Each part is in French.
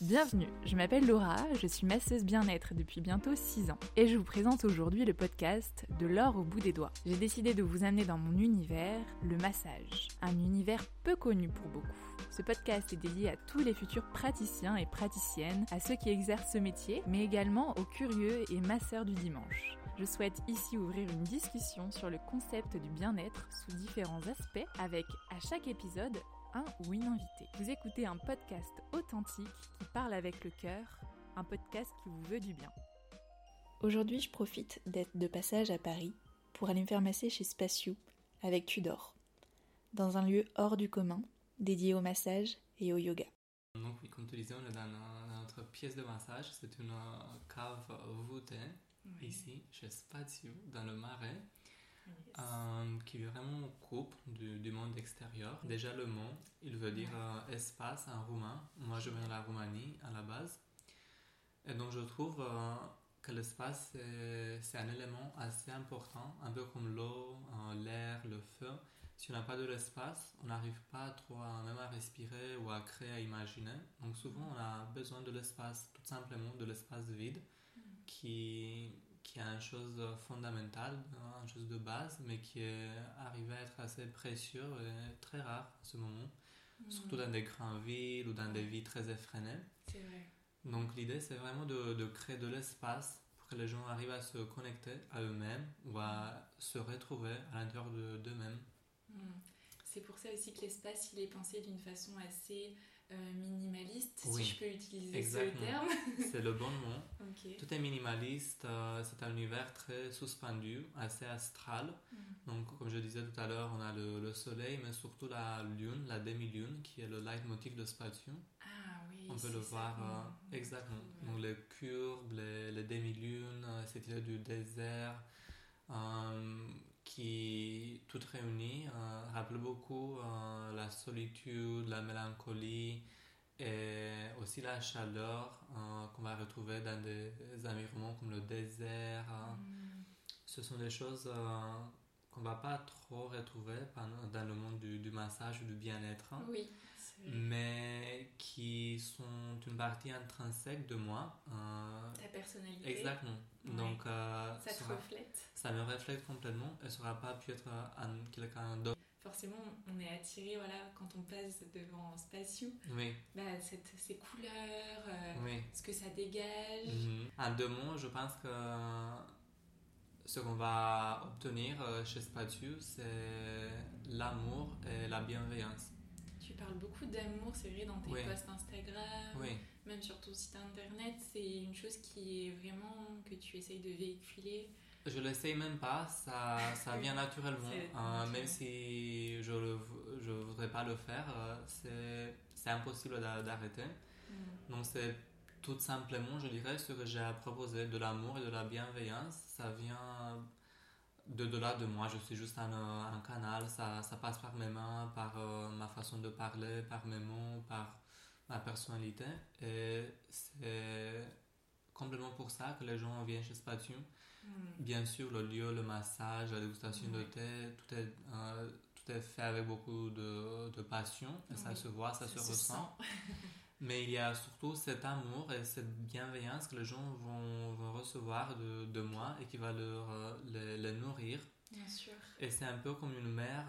Bienvenue, je m'appelle Laura, je suis masseuse bien-être depuis bientôt 6 ans et je vous présente aujourd'hui le podcast De l'or au bout des doigts. J'ai décidé de vous amener dans mon univers, le massage, un univers peu connu pour beaucoup. Ce podcast est dédié à tous les futurs praticiens et praticiennes, à ceux qui exercent ce métier, mais également aux curieux et masseurs du dimanche. Je souhaite ici ouvrir une discussion sur le concept du bien-être sous différents aspects avec à chaque épisode un ou une invitée. Vous écoutez un podcast authentique qui parle avec le cœur, un podcast qui vous veut du bien. Aujourd'hui, je profite d'être de passage à Paris pour aller me faire masser chez Spatiou avec Tudor, dans un lieu hors du commun dédié au massage et au yoga. Donc oui, comme tu disais, on est dans, notre pièce de massage. C'est une cave voûtée ici, chez Spatiou, dans le Marais. Euh, qui vraiment coupe du, monde extérieur. Déjà le mot, il veut dire euh, espace en roumain. Moi je viens de la Roumanie à la base. Et donc je trouve euh, que l'espace c'est un élément assez important, un peu comme l'eau, l'air, le feu. Si on n'a pas de l'espace, on n'arrive pas trop à, même à respirer ou à créer, à imaginer. Donc souvent on a besoin de l'espace, tout simplement de l'espace vide mm. qui qui est une chose fondamentale, hein, une chose de base, mais qui est arrivé à être assez précieux et très rare en ce moment, mm. surtout dans des grandes villes ou dans des villes très effrénées. C'est vrai. Donc l'idée, c'est vraiment de, de, créer de l'espace pour que les gens arrivent à se connecter à eux-mêmes ou à se retrouver à l'intérieur d'eux-mêmes. Mm. C'est pour ça aussi que l'espace, il est pensé d'une façon assez euh, minimaliste, si je peux utiliser ce terme. c'est le bon mot. Tout est minimaliste, euh, c'est un univers très suspendu, assez astral. Mm. Donc, comme je disais tout à l'heure, on a le, soleil, mais surtout la lune, la demi-lune, qui est le leitmotiv de Spatium. Ah oui, On peut le voir euh, exactement. Donc, les courbes, les, les demi-lunes, cette idée du désert. Qui tout réuni rappelle beaucoup la solitude, la mélancolie et aussi la chaleur euh, qu'on va retrouver dans des environnements comme le désert. Mm. Ce sont des choses euh, qu'on va pas trop retrouver dans le monde du, massage ou du bien-être. Oui. Mais qui sont une partie intrinsèque de moi. Euh, Ta personnalité. Exactement. Donc, ça te reflète. Ça me reflète complètement et ça n'aura pas pu être quelqu'un d'autre forcément on est attiré voilà quand on passe devant Spatiou oui. bah, cette, ces couleurs euh, ce que ça dégage mm en deux mots je pense que ce qu'on va obtenir euh, chez Spatiou c'est l'amour et la bienveillance parles beaucoup d'amour, c'est vrai, dans tes posts Instagram, même sur ton site internet. C'est une chose qui est vraiment que tu essayes de véhiculer je l'essaye même pas, ça, ça vient naturellement. Euh, même si je ne je voudrais pas le faire, euh, c'est impossible d'arrêter. Mm. Donc c'est tout simplement, je dirais, ce que j'ai à proposer, de l'amour et de la bienveillance. Ça vient de delà de moi, je suis juste un, un canal, ça, ça, passe par mes mains, par euh, ma façon de parler, par mes mots, par ma personnalité. Et c'est complètement pour ça que les gens viennent chez Spatium. Hmm. Bien sûr, le lieu, le massage, la dégustation de thé, tout est, euh, tout est fait avec beaucoup de, de passion. Et ça se voit, ça, se, ressent. Mais il y a surtout cet amour et cette bienveillance que les gens vont, vont recevoir de, de, moi et qui va leur, euh, les, les nourrir Bien sûr. Et c'est un peu comme une mère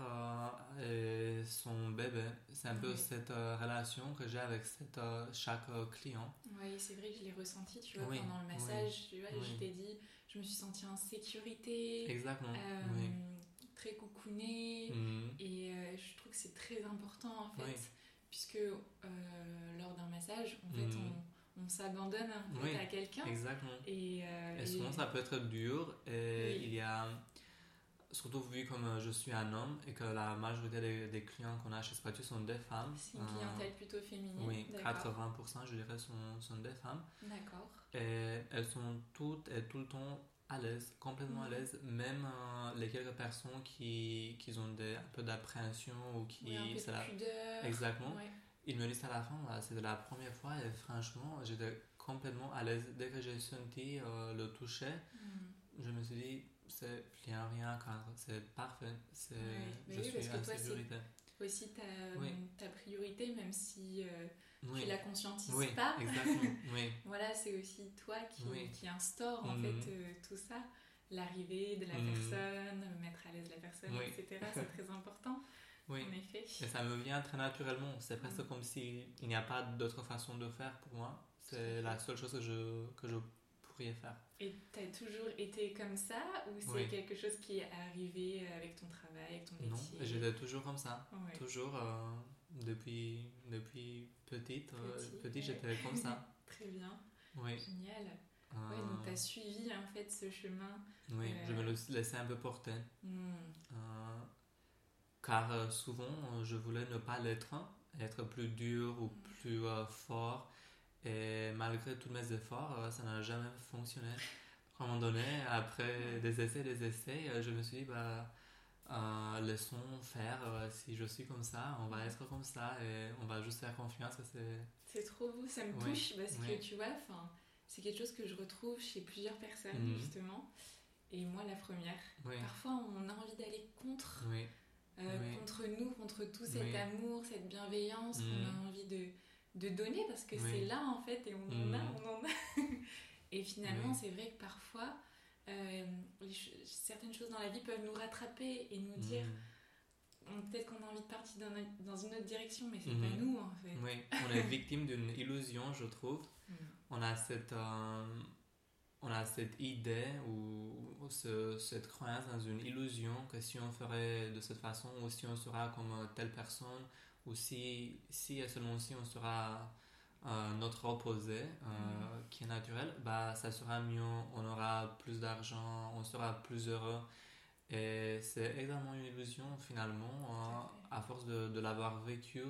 euh, et son bébé. C'est un peu cette euh, relation que j'ai avec cette, euh, chaque client. Oui, c'est vrai que je l'ai ressenti, tu vois, pendant le massage. Tu vois, je t'ai dit, je me suis sentie en sécurité. Exactement. Très coucounée. Mhm. Et je trouve que c'est très important, en fait. Puisque lors d'un massage, en fait, mhm. on on s'abandonne à quelqu'un. Exactement. Et, et, souvent, ça peut être dur. Et il y a surtout vu comme euh, je suis un homme et que la majorité des, clients qu'on a chez Spatu sont des femmes. C'est une clientèle plutôt féminine. Oui, 80% je dirais sont, sont des femmes. D'accord. Et elles sont toutes et tout le temps à l'aise, complètement à mhm. l'aise, même euh, les quelques personnes qui, qui ont des, un peu d'appréhension ou qui... Oui, un peu de pudeur. Exactement. Ils me disent à la fin, c'était la première fois et franchement, j'étais complètement à l'aise. Dès que j'ai senti euh, le toucher, mhm. je me suis dit, c'est rien, rien c'est parfait, c'est, je suis parce que toi, c'est aussi ta, ta, priorité, même si euh, tu la conscientises oui, pas. Exactement. Oui. voilà, c'est aussi toi qui, qui instaure en fait mhm. tout ça. L'arrivée de la mhm. personne, mettre à l'aise la personne, etc. C'est très important. Oui. En effet. Et ça me vient très naturellement. C'est presque comme s'il n'y a pas d'autre façon de faire pour moi. C'est la seule chose que je, que je pourrais faire. Et tu as toujours été comme ça ou c'est quelque chose qui est arrivé avec ton travail, avec ton métier? Non, j'étais toujours comme ça. Toujours euh, depuis, depuis petite. Euh, petit, j'étais comme ça. Très bien. Génial. Ouais, donc tu as suivi en fait ce chemin. Oui, je me laissais un peu porter. Hmm. Euh, car souvent, je voulais ne pas l'être, être plus dur ou hmm. plus fort et malgré tous mes efforts, euh, ça n'a jamais fonctionné. À un moment donné, après des essais, des essais, euh, je me suis dit, bah, euh, laissons faire. si je suis comme ça, on va être comme ça et on va juste faire confiance. C'est, trop beau, ça me touche parce que tu vois, c'est quelque chose que je retrouve chez plusieurs personnes mhm. justement. Et moi, la première. Parfois, on a envie d'aller contre, contre nous, contre tout cet amour, cette bienveillance. On a mhm. envie de de donner parce que c'est là en fait et on en a, on en a. et finalement, c'est vrai que parfois, euh, certaines choses dans la vie peuvent nous rattraper et nous dire mhm. peut-être qu'on a envie de partir dans, dans une autre direction, mais c'est pas mhm. nous en fait. Oui, on est victime d'une illusion, je trouve. On a cette. Euh, on a cette idée ou, cette croyance dans une illusion que si on ferait de cette façon ou si on sera comme telle personne ou si, si et seulement si on sera euh, notre opposé, euh, mm. qui est naturel, bah, ça sera mieux, on aura plus d'argent, on sera plus heureux. Et c'est exactement une illusion finalement, euh, à force de, de l'avoir vécu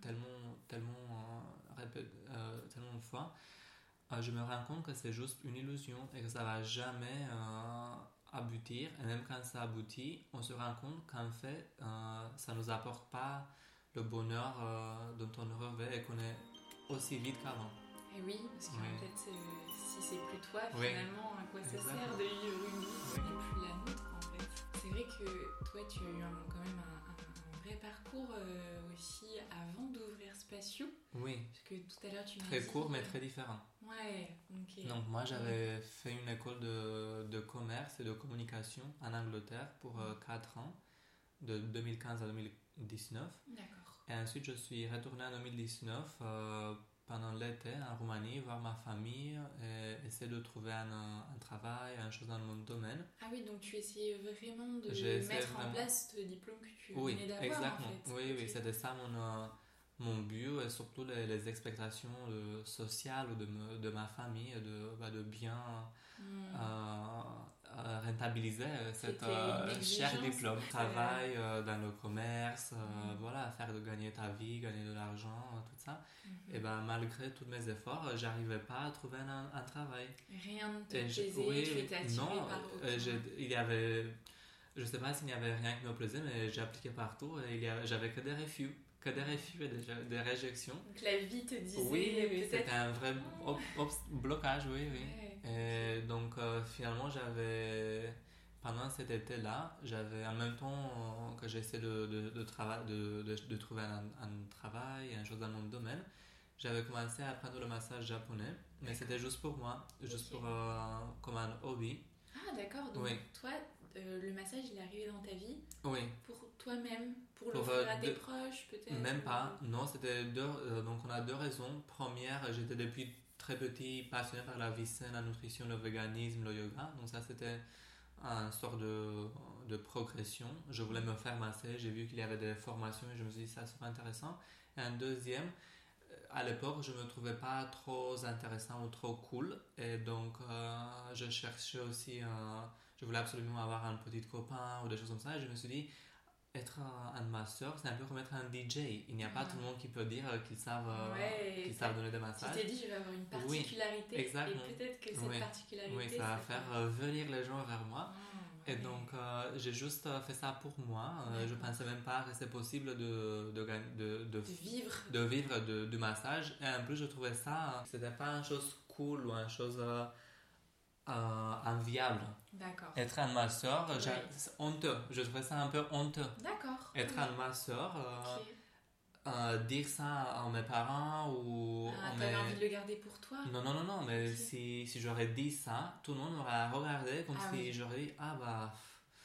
tellement, tellement, tellement de fois, je me rends compte que c'est juste une illusion et que ça va jamais aboutir. Et même quand ça aboutit, on se rend compte qu'en fait, ça ne nous apporte pas le bonheur euh, dont on rêvait et qu'on est aussi vite qu'avant. Et oui, parce qu'en fait, si c'est plus toi, finalement, à quoi ça sert de vivre une vie qui n'est plus la nôtre en fait C'est vrai que toi, tu as eu quand même un, vrai parcours euh, aussi avant d'ouvrir Spatio. Oui. Parce que tout à l'heure, tu m'as Très court, mais très différent. Ouais, ok. Donc, moi, j'avais fait une école de, de, commerce et de communication en Angleterre pour 4 euh, ans, de 2015 à 2019. D'accord. Et ensuite, je suis retourné en 2019 euh, pendant l'été en Roumanie, voir ma famille et essayer de trouver un, un, travail, un chose dans mon domaine. Ah oui, donc tu essayais vraiment de mettre en place ce diplôme que tu oui, venais d'avoir. Exactement. En fait. Oui, oui, c'était ça mon, euh, mon but et surtout les, les expectations sociales de, de ma famille, de, bah, de bien. Hmm. Euh, euh, rentabiliser euh, cette euh, cher diplôme. Travail dans le commerce, mhm. voilà, faire de gagner ta vie, gagner de l'argent, tout ça. Mhm. Et ben malgré tous mes efforts, j'arrivais pas à trouver un, travail. Rien ne te plaisait, oui, Non, il y avait, je sais pas s'il y avait rien qui me plaisait, mais j'ai appliqué partout et j'avais que des refus que des refus et des, des, réjections. Donc la vie te disait. Oui, c'était un vrai blocage, oui, oui. Et donc euh, finalement, j'avais, pendant cet été-là, j'avais en même temps que j'essayais de, de, de, de, de, trouver un, un, travail, une chose dans mon domaine, j'avais commencé à apprendre le massage japonais, mais c'était juste pour moi, juste pour, euh, comme un hobby. Ah d'accord, donc toi, euh, le massage, il est arrivé dans ta vie Oui. Pour toi-même Pour, le faire à tes proches peut-être Même pas, non, c'était deux, donc on a deux raisons. Première, j'étais depuis très petit, passionné par la vie saine, la nutrition, le véganisme, le yoga. Donc ça, c'était un sort de, de, progression. Je voulais me faire masser, j'ai vu qu'il y avait des formations et je me suis dit ça serait intéressant. Et un deuxième, euh, à l'époque, je me trouvais pas trop intéressant ou trop cool. Et donc, euh, je cherchais aussi, je voulais absolument avoir un petit copain ou des choses comme ça. Et je me suis dit, être un, masseur, c'est un peu comme être un DJ. Il n'y a pas tout le monde qui peut dire qu'ils savent, euh, savent donner des massages. Tu t'es dit, je vais avoir une particularité. Oui, exactement. Et peut-être que cette particularité. Oui, ça va faire euh, venir les gens vers moi. Ah, et donc, euh, j'ai juste fait ça pour moi. je ne pensais même pas que c'est possible de, de, de, de, vivre, de vivre de, du massage. Et en plus, je trouvais ça, c'était pas une chose cool ou une chose inviable. D'accord. Être un masseur, honteux. Je trouvais ça un peu honteux. D'accord. Être un masseur, euh, euh, euh, dire ça à mes parents ou. Ah, t'avais envie de le garder pour toi? Non, non, non, non, mais si, si j'aurais dit ça, tout le monde m'aurait regardé comme Ah si oui. j'aurais dit Ah bah.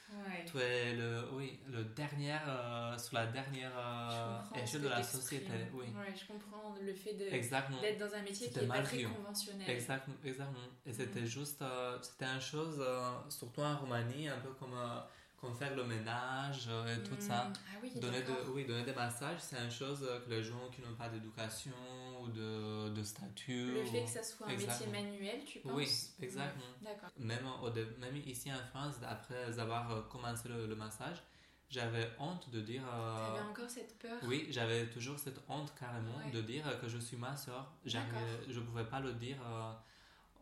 Ouais. Tu es le, oui, le dernier, euh, sur la dernière euh, échelle de la société. Oui, Ouais, je comprends le fait d'être dans un métier qui C'était est pas très conventionnel. Exactement, exactement. Et c'était Mm. juste, euh, c'était une chose, euh, surtout en Roumanie, un peu comme, euh, comme faire le ménage euh, et tout ça. Mm. Ah oui, Donner, de, oui, donner des massages, c'est une chose que les gens qui n'ont pas d'éducation ou de, de statut. Le fait ou- que ça soit un Exactement. métier manuel, tu penses? Oui, exactement. Ouais, D'accord. Même, au dé- même ici en France, après avoir euh, commencé le, le massage, j'avais honte de dire. euh, T'avais encore cette peur? Oui, j'avais toujours cette honte carrément Ouais. de dire que je suis ma soeur. Je ne pouvais pas le dire euh,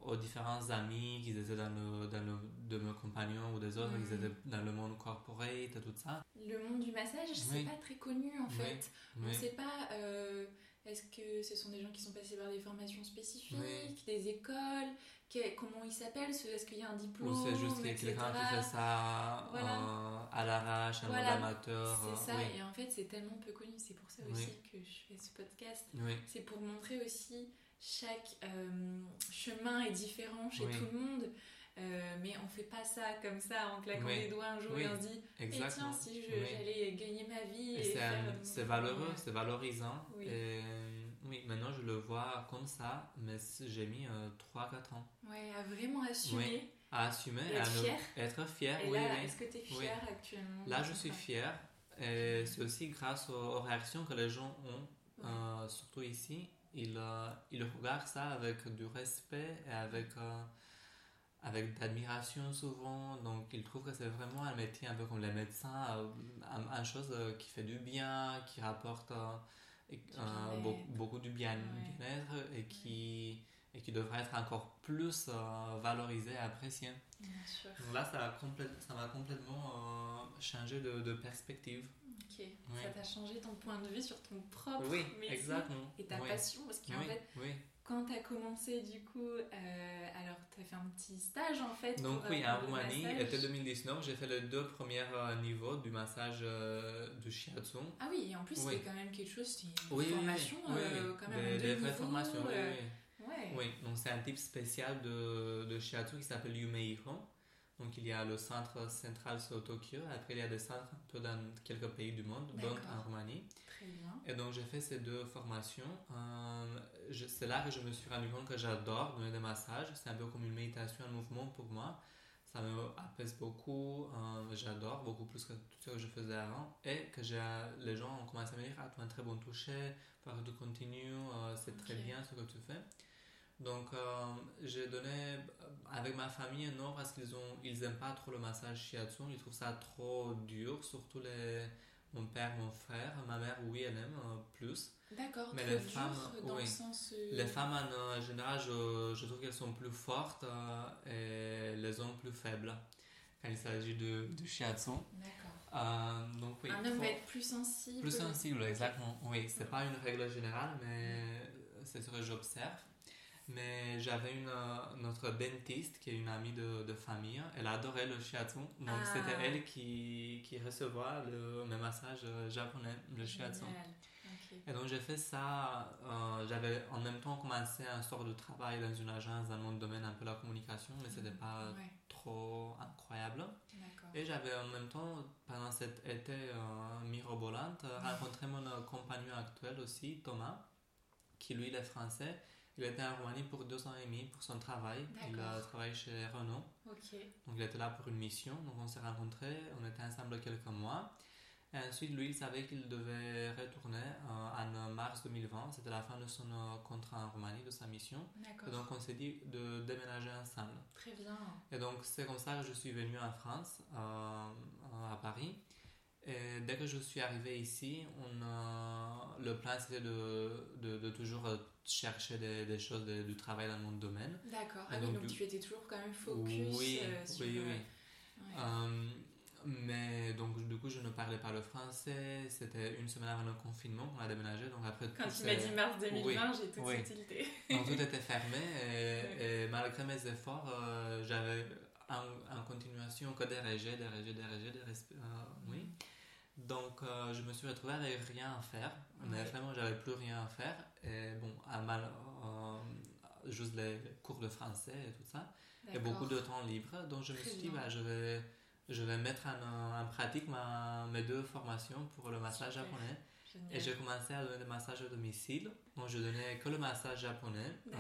aux différents amis qui étaient dans le, dans le, de mes compagnons ou des autres qui Mhm. étaient dans le monde corporate et tout ça. Le monde du massage, c'est Oui. pas très connu en Oui. fait. On Oui. sait pas. euh, Est-ce que ce sont des gens qui sont passés par des formations spécifiques, Oui. des écoles que- Comment ils s'appellent Est-ce qu'il y a un diplôme Ou c'est juste quelqu'un qui fait ça Voilà. euh, à l'arrache, un Voilà. mode amateur. C'est euh, ça, oui. et en fait c'est tellement peu connu, c'est pour ça Oui. aussi que je fais ce podcast. Oui. C'est pour montrer aussi chaque euh, chemin est différent chez Oui. tout le monde, euh, mais on fait pas ça comme ça en claquant Oui. des doigts un jour Oui. et on se dit et tiens si j'allais gagner ma vie Et et, c'est valeureux, euh, c'est valorisant. Oui. Et oui, maintenant je le vois comme ça, mais j'ai mis 3-4 ans Ouais, à vraiment assumer à assumer, Et être à ne- fier. être fier. Et oui, là, est-ce que tu es fière actuellement Là, je suis travail fier. Et c'est aussi grâce aux, réactions que les gens ont, euh, surtout ici. Ils, euh, ils regardent ça avec du respect et avec, euh, avec d'admiration souvent. Donc, ils trouvent que c'est vraiment un métier un peu comme les médecins, euh, un, un chose euh, qui fait du bien, qui rapporte et- euh, beaucoup, beaucoup du Ouais. bien-être et qui, et qui devrait être encore plus euh, valorisé et apprécié. Bien sûr. Donc là, ça m'a complètement euh, changé de, de perspective. Ok. Oui. Ça t'a changé ton point de vue sur ton propre Oui, métier exactement. et ta oui. passion parce qu'en fait, quand tu as commencé du coup, euh, alors tu as fait un petit stage en fait. Donc pour, oui, euh, en le Roumanie, été 2019, j'ai fait les deux premiers euh, niveaux du massage euh, du shiatsu. Ah oui, et en plus c'est quand même quelque chose, c'est une formation euh, quand même Des, en des vraies formations, euh, oui. Ouais. Oui, donc c'est un type spécial de, de shiatsu qui s'appelle Yumeiro. Donc il y a le centre central sur Tokyo, après il y a des centres un peu dans quelques pays du monde, dont en Roumanie. Très bien. Et donc j'ai fait ces deux formations. Euh, c'est là que je me suis rendu compte que j'adore donner des massages. C'est un peu comme une méditation, un mouvement pour moi. Ça me apaise beaucoup. euh, j'adore beaucoup plus que tout ce que je faisais avant. Et que les gens ont commencé à me dire Ah, tu as un très bon toucher, faut que tu continues, euh, c'est très bien ce que tu fais. Donc euh, j'ai donné euh, avec ma famille non parce qu'ils ont ils aiment pas trop le massage shiatsu, ils trouvent ça trop dur, surtout les mon père, mon frère, ma mère oui elle aime euh, plus. D'accord, Mais trop les femmes, dans oui. le sens. euh, Les femmes en euh, général je, je trouve qu'elles sont plus fortes euh, et les hommes plus faibles quand il s'agit de, de shiatsu. D'accord. Euh, donc oui. un homme va être plus sensible. plus sensible, exactement. Oui, c'est pas une règle générale, mais c'est ce que j'observe. Mais j'avais une euh, notre dentiste qui est une amie de, de famille. Elle adorait le shiatsu, donc Ah. c'était elle qui qui recevait le mes massages euh, japonais, le shiatsu. Et donc j'ai fait ça. euh, j'avais en même temps commencé un sort de travail dans une agence dans mon domaine un peu la communication, mais c'était pas Ouais, trop incroyable. Et j'avais en même temps, pendant cet été euh, mirobolante, rencontré mon compagnon actuel aussi, Thomas, qui lui il est français. Il était en Roumanie pour deux ans et demi pour son travail. Il a travaillé chez Renault. Donc il était là pour une mission. Donc on s'est rencontrés, on était ensemble quelques mois. Et ensuite, lui, il savait qu'il devait retourner euh, en mars 2020. C'était la fin de son euh, contrat en Roumanie, de sa mission. Et donc on s'est dit de déménager ensemble. Très bien. Et donc c'est comme ça que je suis venu en France, euh, à Paris. Et dès que je suis arrivé ici, on, a- le plan c'était de, de, de toujours euh, chercher des, des choses, de- du travail dans mon domaine. D'accord. Ah donc, donc du- tu étais toujours quand même focus oui, euh, sur. oui, euh, oui. ouais. Euh, mais donc du coup je ne parlais pas le français, c'était une semaine avant le confinement qu'on a déménagé, donc après Quand tu m'as dit mars 2020, j'ai tout de oui. tilté. Donc tout était fermé et, et malgré mes efforts, euh, j'avais en, en continuation que des rejets, des rejets, des rejets, des euh, oui. Donc euh, je me suis retrouvé avec rien à faire, mais vraiment j'avais plus rien à faire. Et bon, à mal, juste les cours de français et tout ça. Et beaucoup de temps libre. Donc je me suis dit, bah, je vais, je vais mettre en, pratique ma, mes deux formations pour le massage japonais. Et j'ai commencé à donner des massages à domicile. Donc je donnais que le massage japonais euh,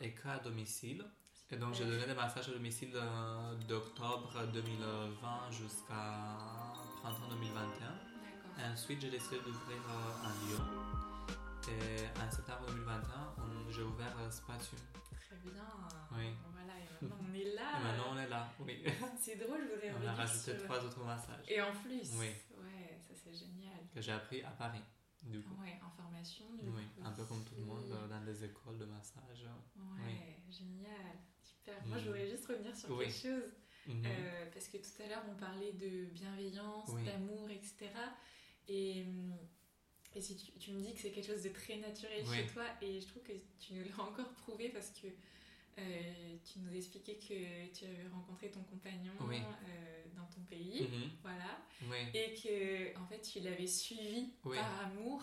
et que à domicile. Et donc j'ai donné des massages à domicile euh, d'octobre 2020 jusqu'à printemps 2021. Et ensuite j'ai décidé d'ouvrir euh, un Lyon. Et en septembre 2021, j'ai ouvert Spatium. Très bien. Oui. Voilà, et maintenant on est là. Et maintenant on est là, oui. c'est drôle, je voudrais On a rajouté trois autres massages. Et en plus. Oui. Ouais, ça c'est génial. Que j'ai appris à Paris. Du coup. Ouais, en formation. oui, un peu comme tout le monde euh, dans les écoles de massage. Ouais, génial. Super. Moi, je voudrais juste revenir sur quelque chose. Mhm. Euh, parce que tout à l'heure, on parlait de bienveillance, d'amour, etc. Et, et si tu, tu, me dis que c'est quelque chose de très naturel chez toi, et je trouve que tu nous l'as encore prouvé parce que euh, tu nous expliquais que tu avais rencontré ton compagnon euh, dans ton pays, mhm. voilà, et que en fait tu l'avais suivi par amour.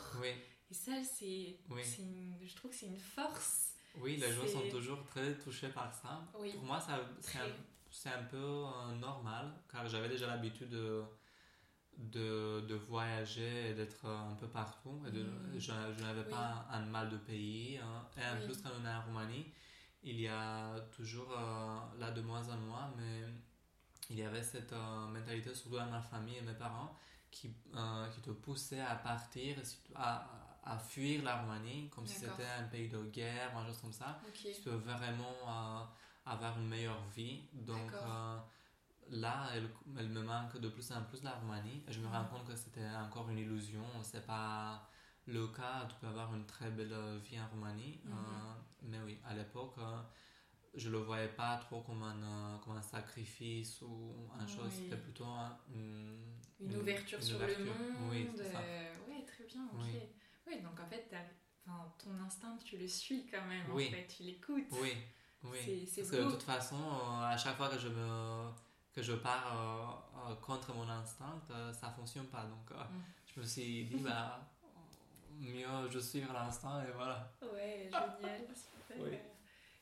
Et ça, c'est, je trouve que c'est une force. Oui, les gens sont toujours très touchés par ça. Pour moi, ça, c'est, un, peu euh, normal, car j'avais déjà l'habitude de, de, de, voyager et d'être un peu partout. Et de, mm. je, n'avais pas un, mal de pays. Hein. Et en plus, quand on est en Roumanie, il y a toujours, euh, là de moins en moins, mais il y avait cette euh, mentalité, surtout dans ma famille et mes parents, qui, euh, qui te poussait à partir, à, à fuir la Roumanie, comme si c'était un pays de guerre, un chose comme ça. Tu peux vraiment avoir une meilleure vie. Donc là, elle, elle, me manque de plus en plus la Roumanie. Je me rends compte que c'était encore une illusion. C'est pas le cas, tu peux avoir une très belle vie en Roumanie. Mhm. Euh, mais oui, à l'époque, euh, je ne le voyais pas trop comme un, euh, comme un sacrifice ou un chose. C'était plutôt une, ouverture sur le monde. Oui, ouais, très bien, ok. Oui. donc en fait, ton instinct, tu le suis quand même. En fait, tu l'écoutes. Oui, oui. C'est, Parce que de toute façon, à chaque fois que je me que je pars contre mon instinct, ça fonctionne pas. Donc, mm. je me suis dit, bah, mieux je suis à l'instant et voilà. Ouais, génial, super.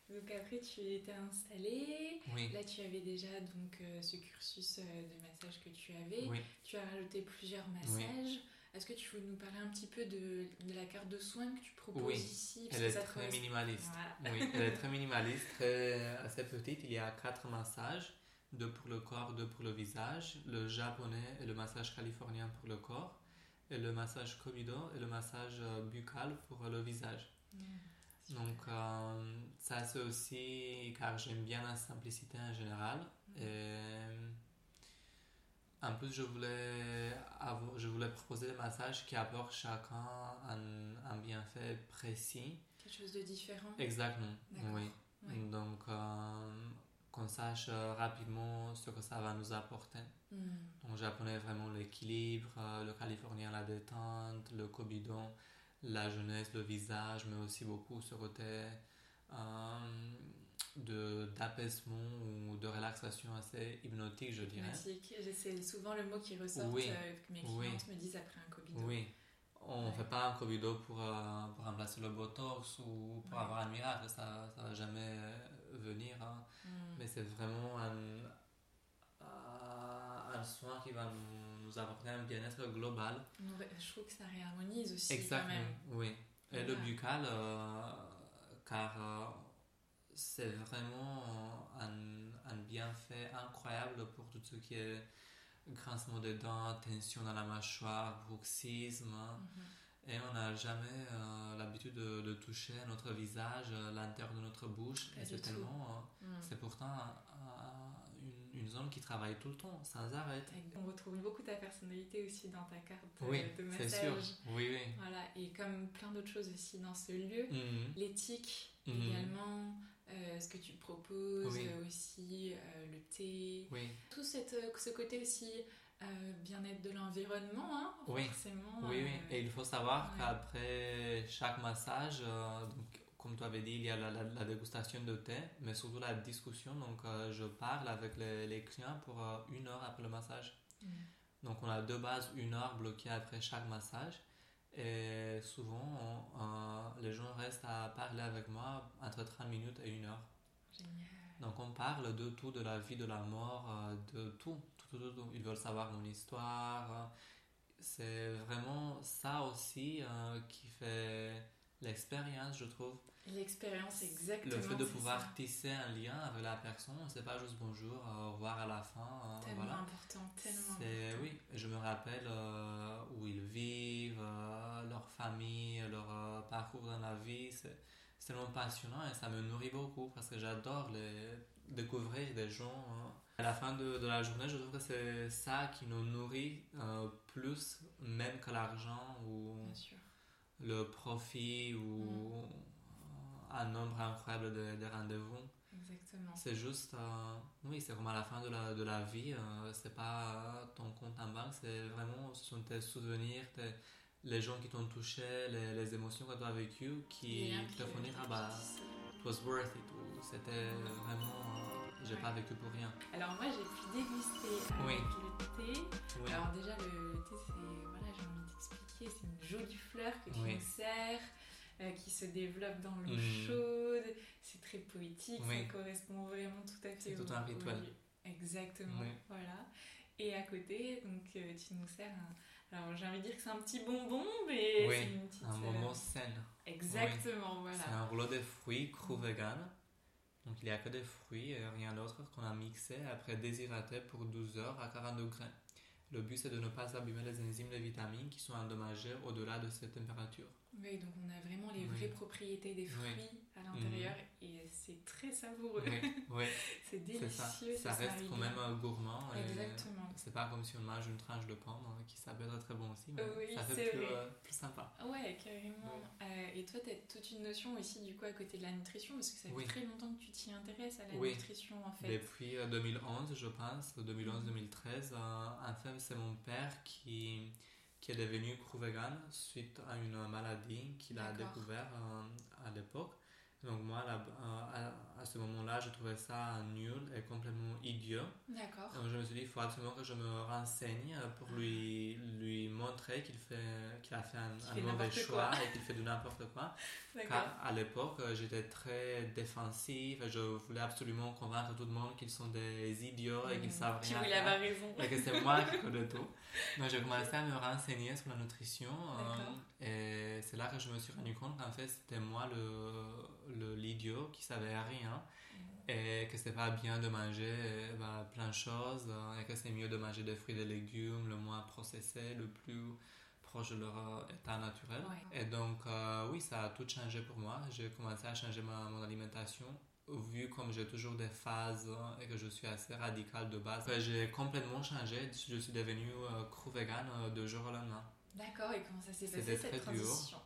Donc après tu étais installé, oui. là tu avais déjà donc euh, ce cursus euh, de massage que tu avais, oui. tu as rajouté plusieurs massages. Est-ce que tu veux nous parler un petit peu de, de la carte de soins que tu proposes ici? Elle est très minimaliste. Oui, elle est très minimaliste, très, assez petite. Il y a quatre massages, deux pour le corps, deux pour le visage, le japonais et le massage californien pour le corps et le massage Komido et le massage euh, buccal pour le visage. Mm. Donc, euh, ça c'est aussi car j'aime bien la simplicité en général. Mm. Et en plus, je voulais, je voulais proposer des massages qui apportent chacun un, un bienfait précis. Quelque chose de différent. Exactement, oui. Donc, euh, qu'on sache rapidement ce que ça va nous apporter. Mm. Donc, japonais, vraiment l'équilibre, euh, le californien, la détente, le cobidon, la jeunesse, le visage, mais aussi beaucoup ce côté euh, d'apaisement ou de relaxation assez hypnotique, je dirais. Hypnotique, c'est souvent le mot qui ressort oui. Euh, que mes clientes me disent après un cobido. Oui, on ne fait pas un cobido pour, pour remplacer le botox ou pour avoir un miracle, ça ne va jamais venir. Hein. Mm. Mais c'est vraiment un, un soin qui va nous apporter un bien-être global. Je trouve que ça réharmonise aussi. Exactement, oui. Et le buccal, euh, car euh, c'est vraiment un, un, bienfait incroyable pour tout ce qui est grincement des dents, tension dans la mâchoire, bruxisme. Mhm. Et on n'a jamais euh, l'habitude de, toucher notre visage, l'intérieur de notre bouche. et c'est tellement. Mm. C'est pourtant une, zone qui travaille tout le temps, sans arrêt. On retrouve beaucoup ta personnalité aussi dans ta carte de massage. Sûr. Oui, oui. Voilà, et comme plein d'autres choses aussi dans ce lieu, mhm. l'éthique mhm. également, euh, ce que tu proposes aussi, euh, le thé, tout cette, euh, ce côté aussi bien-être de l'environnement, hein, oui. forcément. Oui, oui, et il faut savoir qu'après chaque massage, donc, comme tu avais dit, il y a la, dégustation de thé, mais surtout la discussion. Donc, euh, je parle avec les, clients pour euh, une heure après le massage. Mm. Donc, on a deux bases, une heure bloquée après chaque massage. Et souvent, les gens restent à parler avec moi entre 30 minutes et une heure. Génial. Donc on parle de tout, de la vie, de la mort, euh, de tout, tout, tout, tout. Ils veulent savoir mon histoire. C'est vraiment ça aussi euh, qui fait l'expérience, je trouve. L'expérience, exactement. Le fait de pouvoir tisser un lien avec la personne, c'est pas juste bonjour, au revoir à la fin. Euh, tellement voilà. important, tellement important. Oui, je me rappelle où ils vivent, leur famille, leur parcours dans la vie. C'est tellement passionnant et ça me nourrit beaucoup parce que j'adore les, découvrir des gens. Hein. À la fin de, de, la journée, je trouve que c'est ça qui nous nourrit euh, plus même que l'argent ou le profit ou mm. un nombre incroyable de, de rendez-vous. Exactement. C'est juste, euh, oui, c'est comme à la fin de la, de la vie, euh, c'est pas ton compte en banque, c'est vraiment, ce sont tes souvenirs, tes, les gens qui t'ont touché, les, les, émotions que tu as vécues qui te font dire ah bah it was worth it ou c'était vraiment euh, j'ai pas vécu pour rien. Alors moi j'ai pu déguster avec le thé. Alors déjà le thé c'est c'est une jolie fleur que tu nous sers. Euh, qui se développe dans l'eau mm. chaude, c'est très poétique, ça correspond vraiment tout à fait C'est tout un rituel. Exactement, voilà. Et à côté, donc euh, tu nous sers un, alors j'ai envie de dire que c'est un petit bonbon, mais c'est une petite. Un bonbon sain. Exactement, voilà. C'est un rouleau de fruits cru vegan. Donc il n'y a que des fruits et rien d'autre qu'on a mixé après déshydraté pour 12 heures à 40 degrés. Le but c'est de ne pas abîmer les enzymes, les vitamines qui sont endommagées au-delà de cette température. Oui, donc on a vraiment les vraies propriétés des fruits à l'intérieur mhm. et c'est très savoureux. Oui, c'est délicieux. Ça, ça reste quand même gourmand. Exactement. C'est pas comme si on mange une tranche de pomme hein, qui ça être très bon aussi, mais oui, ça fait plus, euh, plus, sympa. Ouais, carrément. Euh, et toi, tu as toute une notion aussi du coup à côté de la nutrition parce que ça fait très longtemps que tu t'y intéresses à la nutrition en fait. Depuis 2011, euh, je pense, 2011-2013, en fait, c'est mon père qui qui est devenu cru vegan suite à une maladie qu'il a découvert euh, à l'époque. Donc moi, euh, à, ce moment-là, je trouvais ça nul et complètement idiot. D'accord. Donc je me suis dit, il faut absolument que je me renseigne pour lui, lui montrer qu'il fait qu'il a fait un, mauvais choix et qu'il fait de n'importe quoi. Car à l'époque, j'étais très défensif et je voulais absolument convaincre tout le monde qu'ils sont des idiots et qu'ils mmh. savent rien. Qu'il avait raison. Et que c'est moi qui connais tout. Donc j'ai commencé à me renseigner sur la nutrition euh, et c'est là que je me suis rendu compte qu'en fait c'était moi le l'idiot qui savait rien et que c'était pas bien de manger bah, plein de choses et que c'est mieux de manger des fruits et des légumes le moins processés, le plus proche de leur état naturel. Et donc euh, oui, ça a tout changé pour moi. J'ai commencé à changer ma, mon alimentation vu comme j'ai toujours des phases et que je suis assez radical de base, j'ai complètement changé. Je suis devenu euh, cru vegan euh, de jour au lendemain. D'accord, et comment ça s'est passé cette transition?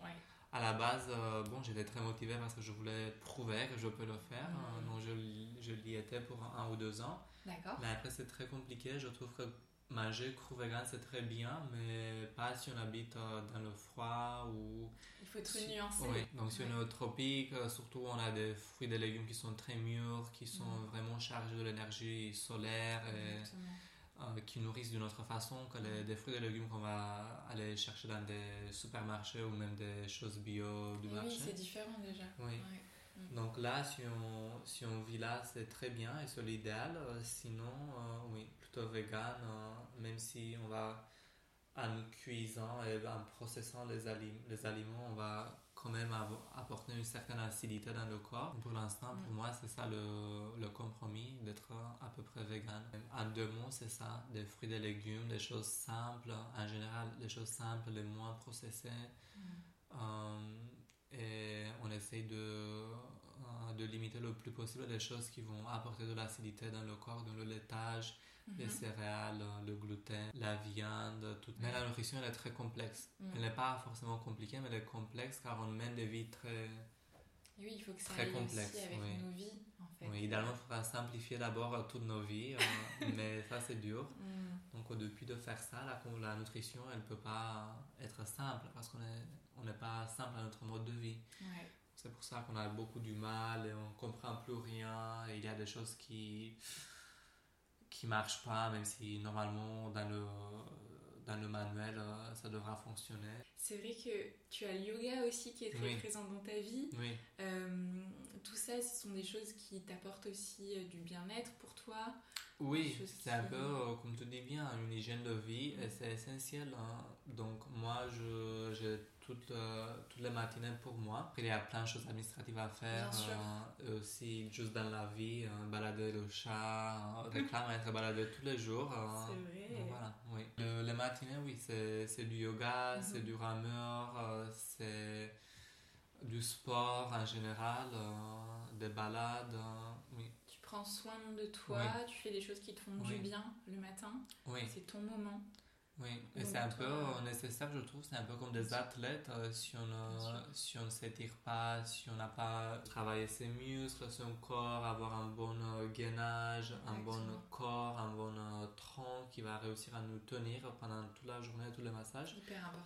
À la base, euh, bon, j'étais très motivé parce que je voulais prouver que je peux le faire. Mmh. donc je, je l'y étais pour un ou deux ans. D'accord. Mais après, c'est très compliqué. Je trouve que manger cru vegan c'est très bien, mais pas si on habite euh, dans le froid ou. Il faut être nuancé. Oui, donc si on est au tropique, euh, surtout on a des fruits et des légumes qui sont très mûrs, qui sont vraiment chargés de l'énergie solaire et euh, qui nourrissent d'une autre façon que les, des fruits et légumes qu'on va aller chercher dans des supermarchés ou même des choses bio du marché. Oui, c'est différent déjà. Oui. Mm. Donc là, si on, si on vit là, c'est très bien et c'est l'idéal. Sinon, oui, vegan, hein, même si on va en cuisant et en processant les, les aliments, on va quand même apporter une certaine acidité dans le corps. Pour l'instant, pour mm. moi, c'est ça le, le compromis d'être à peu près vegan. En deux mots, c'est ça, des fruits, des légumes, des choses simples, en général, des choses simples, les moins processées. Mm. Euh, et on essaye de, euh, de limiter le plus possible les choses qui vont apporter de l'acidité dans le corps, dans le laitage, les mhm. céréales, le gluten, la viande, tout. Mais la nutrition, elle est très complexe. Mhm. Elle n'est pas forcément compliquée, mais elle est complexe car on mène des vies très. oui, il faut que ça très aussi avec nos vies, en fait. Oui, idéalement, il faudra simplifier d'abord euh, toutes nos vies, euh, mais ça, c'est dur. Mhm. Donc, depuis de faire ça, la, la nutrition, elle ne peut pas être simple parce qu'on n'est on n'est pas simple à notre mode de vie. C'est pour ça qu'on a beaucoup du mal et on ne comprend plus rien. Et il y a des choses qui qui marche pas, même si normalement dans le, dans le manuel, ça devra fonctionner. C'est vrai que tu as le yoga aussi qui est très présent dans ta vie. Oui. tout ça, ce sont des choses qui t'apportent aussi du bien-être pour toi. Oui, c'est un peu, comme tu dis bien, une hygiène de vie et c'est essentiel. Hein. Donc moi, j'ai toutes, euh, les matinées pour moi. il y a plein de choses administratives à faire. Euh, aussi, juste dans la vie, euh, balader le chat, réclamer être baladé tous les jours. c'est vrai. voilà, oui. les matinées, oui, c'est du yoga, mhm. c'est du rameur, c'est du sport en général, des balades, oui. Tu prends soin de toi, tu fais des choses qui te font du bien le matin. Oui. C'est ton moment. Oui, et c'est un peu euh, nécessaire, je trouve. C'est un peu comme des athlètes. Euh, si on ne si on s'étire pas, si on n'a pas travaillé ses muscles, son corps, avoir un bon euh, gainage, un bon corps, un bon tronc qui va réussir à nous tenir pendant toute la journée, tous les massages,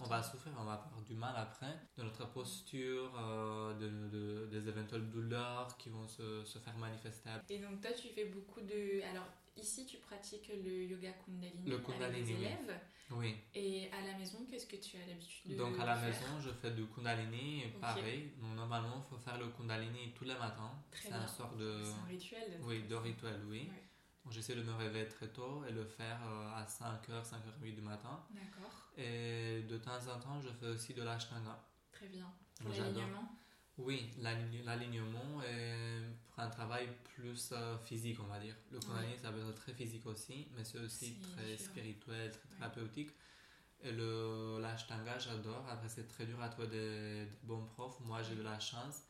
on va souffrir, on va avoir du mal après de notre posture, de, de, des éventuelles douleurs qui vont se, se faire manifester. Et donc, toi, tu fais beaucoup de. Alors, ici, tu pratiques le yoga Kundalini, le kundalini avec des élèves. Oui. Et à la maison, qu'est-ce que tu as l'habitude de Donc à la maison, je fais du Kundalini, pareil. Donc, normalement, il faut faire le Kundalini tous les matins. C'est un sort de. C'est un rituel. Oui, de rituel, oui. Donc j'essaie de me réveiller très tôt et le faire euh, à 5h, 5h30 du matin. D'accord. Et de temps en temps, je fais aussi de l'ashtanga. Très bien. Pour l'alignement oui, l'alignement est pour un travail plus euh, physique, on va dire. Le Kundalini, ça peut être très physique aussi, mais c'est aussi très spirituel, très thérapeutique. Et le l'ashtanga, j'adore. Après, c'est très dur à trouver des, bons profs. Moi, j'ai de la chance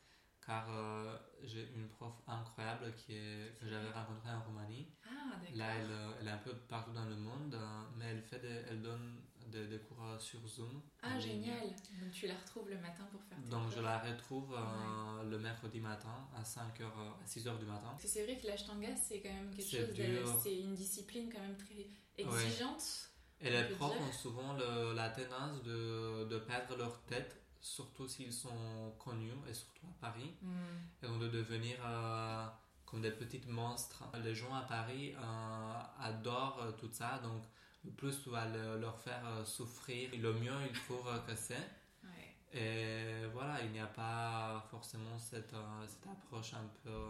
car euh, j'ai une prof incroyable qui est, que j'avais rencontrée en Roumanie. Ah, Là, elle, elle, est un peu partout dans le monde, euh, mais elle, fait elle donne des, cours euh, sur Zoom. Ah, génial Donc tu la retrouves le matin pour faire tes Donc je la retrouve euh, le mercredi matin à 5h, à 6h du matin. C'est vrai que l'ashtanga, c'est quand même quelque chose de... C'est une discipline quand même très exigeante. Et les profs ont souvent la tendance de, de, perdre leur tête, surtout s'ils sont connus, et surtout à Paris, hmm. et donc de devenir... Euh, comme des petits monstres. Les gens à Paris adorent tout ça, donc le plus tu vas leur faire euh, souffrir, le mieux ils trouvent que c'est. Et voilà, il n'y a pas forcément cette, euh, cette approche un peu,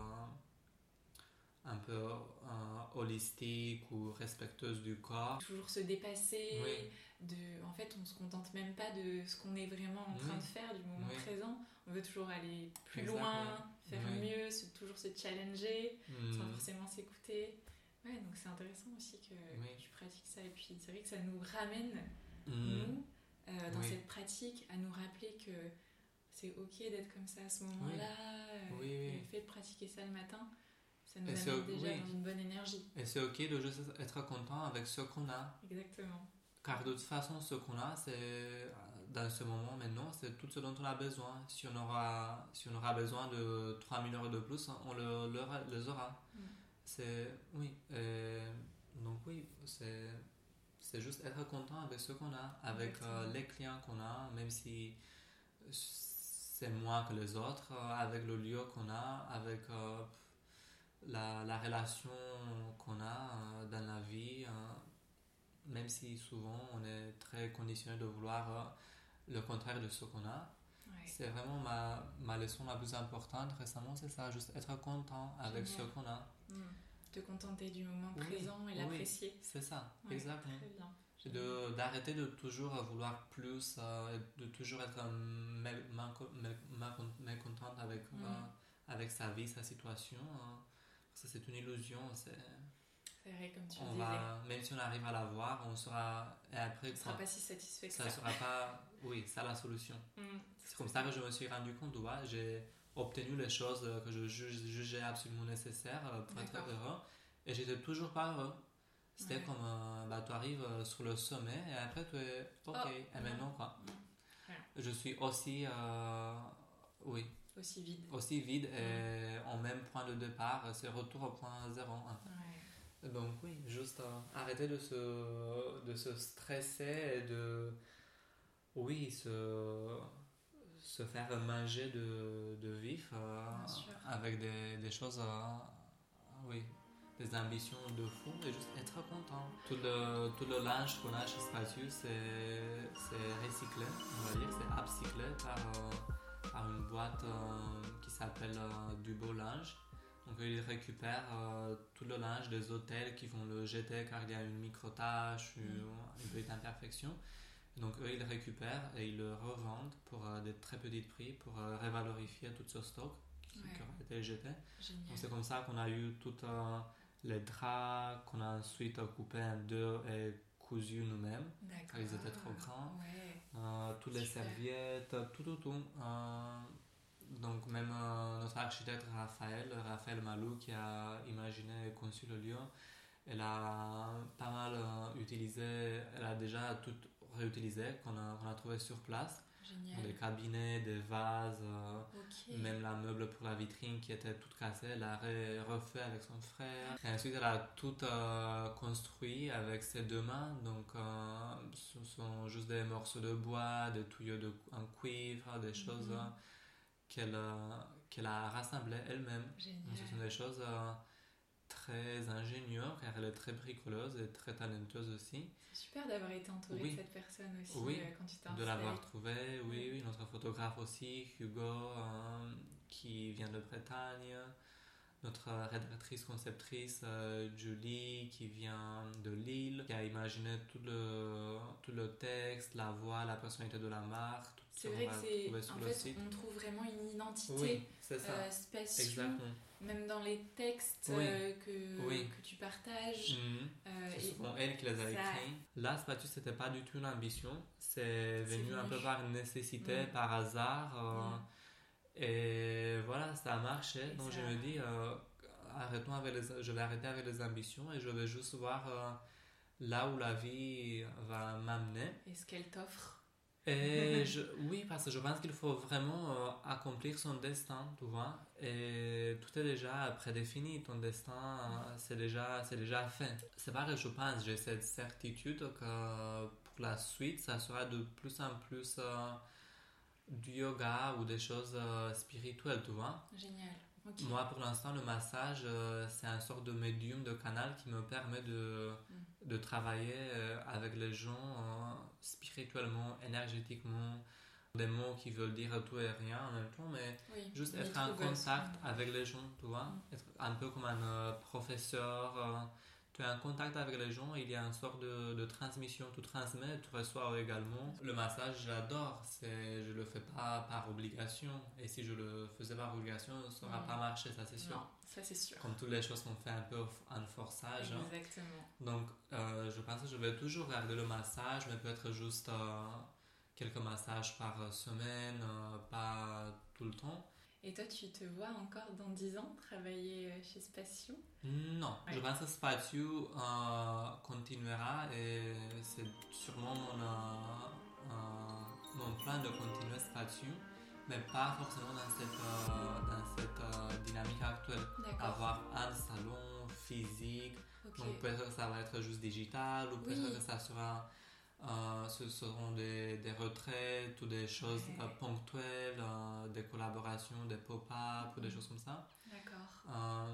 un peu euh, holistique ou respectueuse du corps. Toujours se dépasser. De, en fait, on ne se contente même pas de ce qu'on est vraiment en train de faire, du moment présent. On veut toujours aller plus loin, faire mieux, toujours se challenger, sans hmm. forcément s'écouter. Ouais, donc c'est intéressant aussi que, tu pratiques ça. Et puis c'est vrai que ça nous ramène, mmh. nous, euh, dans cette pratique, à nous rappeler que c'est ok d'être comme ça à ce moment-là. Euh, le fait de pratiquer ça le matin, ça nous amène déjà dans une bonne énergie. Et c'est ok de juste être content avec ce qu'on a. Exactement. Car de toute façon, ce qu'on a, c'est dans ce moment maintenant, c'est tout ce dont on a besoin. Si on aura, si on aura besoin de 3000 euros de plus, on le, les aura. Mm. C'est. Oui. Euh, donc, oui, c'est. C'est juste être content avec ce qu'on a, avec euh, les clients qu'on a, même si c'est moins que les autres, euh, avec le lieu qu'on a, avec la, la, relation qu'on a dans la vie, même si souvent on est très conditionné de vouloir le contraire de ce qu'on a. C'est vraiment ma, ma, leçon la plus importante récemment, c'est ça, juste être content avec ce qu'on a. Mm. Te contenter du moment présent et l'apprécier. c'est ça, exactement. D'arrêter de, toujours vouloir plus, euh, de toujours être mécontente avec, mm. euh, avec sa vie, sa situation. Hein. Ça, c'est une illusion. C'est vrai, comme tu on va, Même si on arrive à la voir, on sera. Et après, on ne sera pas si satisfait que ça. Ça sera pas. Oui, c'est la solution. Mm, c'est comme ça que je me suis rendu compte. J'ai obtenu les choses que je jugeais absolument nécessaires euh, pour être heureux. Et j'étais toujours pas heureux. C'était comme, euh, bah, tu arrives euh, sur le sommet et après tu es ok, oh, et maintenant quoi. Je suis aussi, oui. Aussi vide. Aussi vide et en même point de départ, c'est retour au point zéro. Donc oui, juste arrêter de se, de se stresser et de, oui, se se faire manger de, de vif euh, avec des, des choses, euh, oui, des ambitions de fou et juste être content. Tout le, tout le linge qu'on a chez Spatius, c'est recyclé, on va dire, c'est upcyclé par, euh, par une boîte qui s'appelle Du Beau Linge. Donc ils récupèrent tout le linge des hôtels qui vont le jeter car il y a une micro-tâche, mm. une, petite imperfection. Donc eux, ils récupèrent et ils le revendent pour des très petits prix pour revalorifier tout ce stock qui, qui aurait été jeté. Donc c'est comme ça qu'on a eu tout un les draps qu'on a ensuite coupés en deux et cousus nous-mêmes, car ils étaient trop grands. Euh, toutes les serviettes, tout, tout, tout. Euh, donc même euh, notre architecte Raphaël, Raphaël Malou, qui a imaginé et conçu le lieu, elle a pas mal utilisé, elle a déjà tout réutilisé qu'on a, trouvé sur place. Des cabinets, des vases, euh, même la meuble pour la vitrine qui était toute cassée, elle a refait avec son frère. Et ensuite, elle a tout euh, construit avec ses deux mains. Donc, euh, ce sont juste des morceaux de bois, des tuyaux de, en cuivre, des choses qu'elle qu'elle a rassemblées elle-même. Ce sont des choses très ingénieure car elle est très bricoleuse et très talentueuse aussi. Super d'avoir été entourée de cette personne aussi oui, euh, quand tu t'es De l'avoir trouvé, oui, oui. Notre photographe aussi, Hugo, euh, qui vient de Bretagne. Notre rédactrice conceptrice euh, Julie qui vient de Lille, qui a imaginé tout le, tout le texte, la voix, la personnalité de la marque. C'est vrai que c'est. En fait, on trouve vraiment une identité oui, Exactement même dans les textes euh, que, que, tu partages. Mhm. Euh, c'est souvent elle qui les a écrits. Là, Spatus, c'était pas du tout une ambition. C'est venu un peu par nécessité, mm. par hasard. Euh, mm. Et voilà, ça a marché. Donc je me dis, arrêtons avec les, je vais arrêter avec les ambitions et je vais juste voir là où la vie va m'amener. Et ce qu'elle t'offre. Et je, oui, parce que je pense qu'il faut vraiment euh, accomplir son destin, tu vois. Et tout est déjà prédéfini, ton destin, euh, c'est déjà, c'est déjà fait. C'est pas que je pense, j'ai cette certitude que pour la suite, ça sera de plus en plus euh, du yoga ou des choses spirituelles, tu vois. Génial. Moi, pour l'instant, le massage, c'est un sort de médium, de canal qui me permet de, mm. de travailler avec les gens spirituellement, énergétiquement, des mots qui veulent dire tout et rien en même temps, mais juste être en contact avec les gens, tu vois, mm. être un peu comme un euh, professeur. Tu es en contact avec les gens, il y a une sorte de, de transmission, tu transmets, tu reçois également. Le massage, j'adore, je le fais pas par obligation, et si je le faisais par obligation, ça n'aurait pas marché, ça c'est sûr. Non, ça c'est sûr. Comme toutes les choses qu'on fait un peu en forçage. Hein. Exactement. Donc, euh, je pense que je vais toujours garder le massage, mais peut-être juste euh, quelques massages par semaine, euh, pas tout le temps. Et toi, tu te vois encore dans 10 ans travailler chez Spatio? Non, je pense que Spatio continuera et c'est sûrement mon, mon, plan de continuer Spatio, mais pas forcément dans cette, dans cette dynamique actuelle. Avoir un salon physique donc peut-être que ça va être juste digital ou peut-être que ça sera, euh, ce seront des, des, retraites ou des choses euh, ponctuelles, euh, des collaborations, des pop-up ou des choses comme ça. D'accord.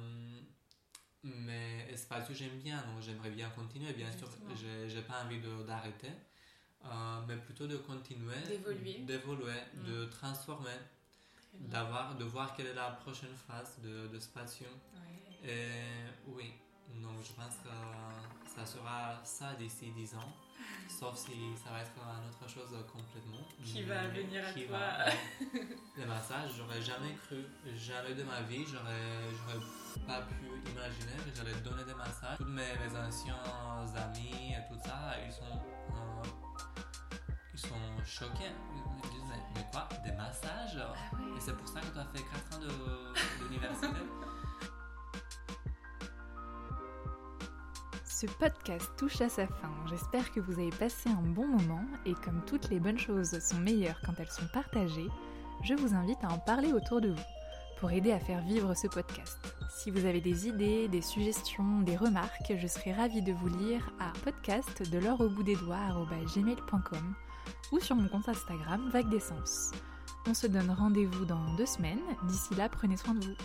mais Espacio j'aime bien, donc j'aimerais bien continuer. Bien sûr, j'ai pas envie d'arrêter. mais plutôt de continuer, d'évoluer, d'évoluer, mm. de transformer, d'avoir, de voir quelle est la prochaine phase de, de Spatio. Et oui, donc je pense que ça sera ça d'ici 10 ans. Sauf si ça va être une autre chose complètement. Qui va venir à toi. les massages, j'aurais jamais cru, jamais de ma vie, j'aurais pas pu imaginer que j'allais donner des massages. Tous mes, anciens amis et tout ça, ils sont, euh, ils sont choqués. Ils disent, mais quoi, des massages? Ah Et c'est pour ça que tu as fait 4 ans d'université? Ce podcast touche à sa fin. J'espère que vous avez passé un bon moment et comme toutes les bonnes choses sont meilleures quand elles sont partagées, je vous invite à en parler autour de vous pour aider à faire vivre ce podcast. Si vous avez des idées, des suggestions, des remarques, je serai ravie de vous lire à podcast de l'or au bout des doigts gmail.com ou sur mon compte Instagram Vague d'essence. On se donne rendez-vous dans deux semaines. D'ici là, prenez soin de vous.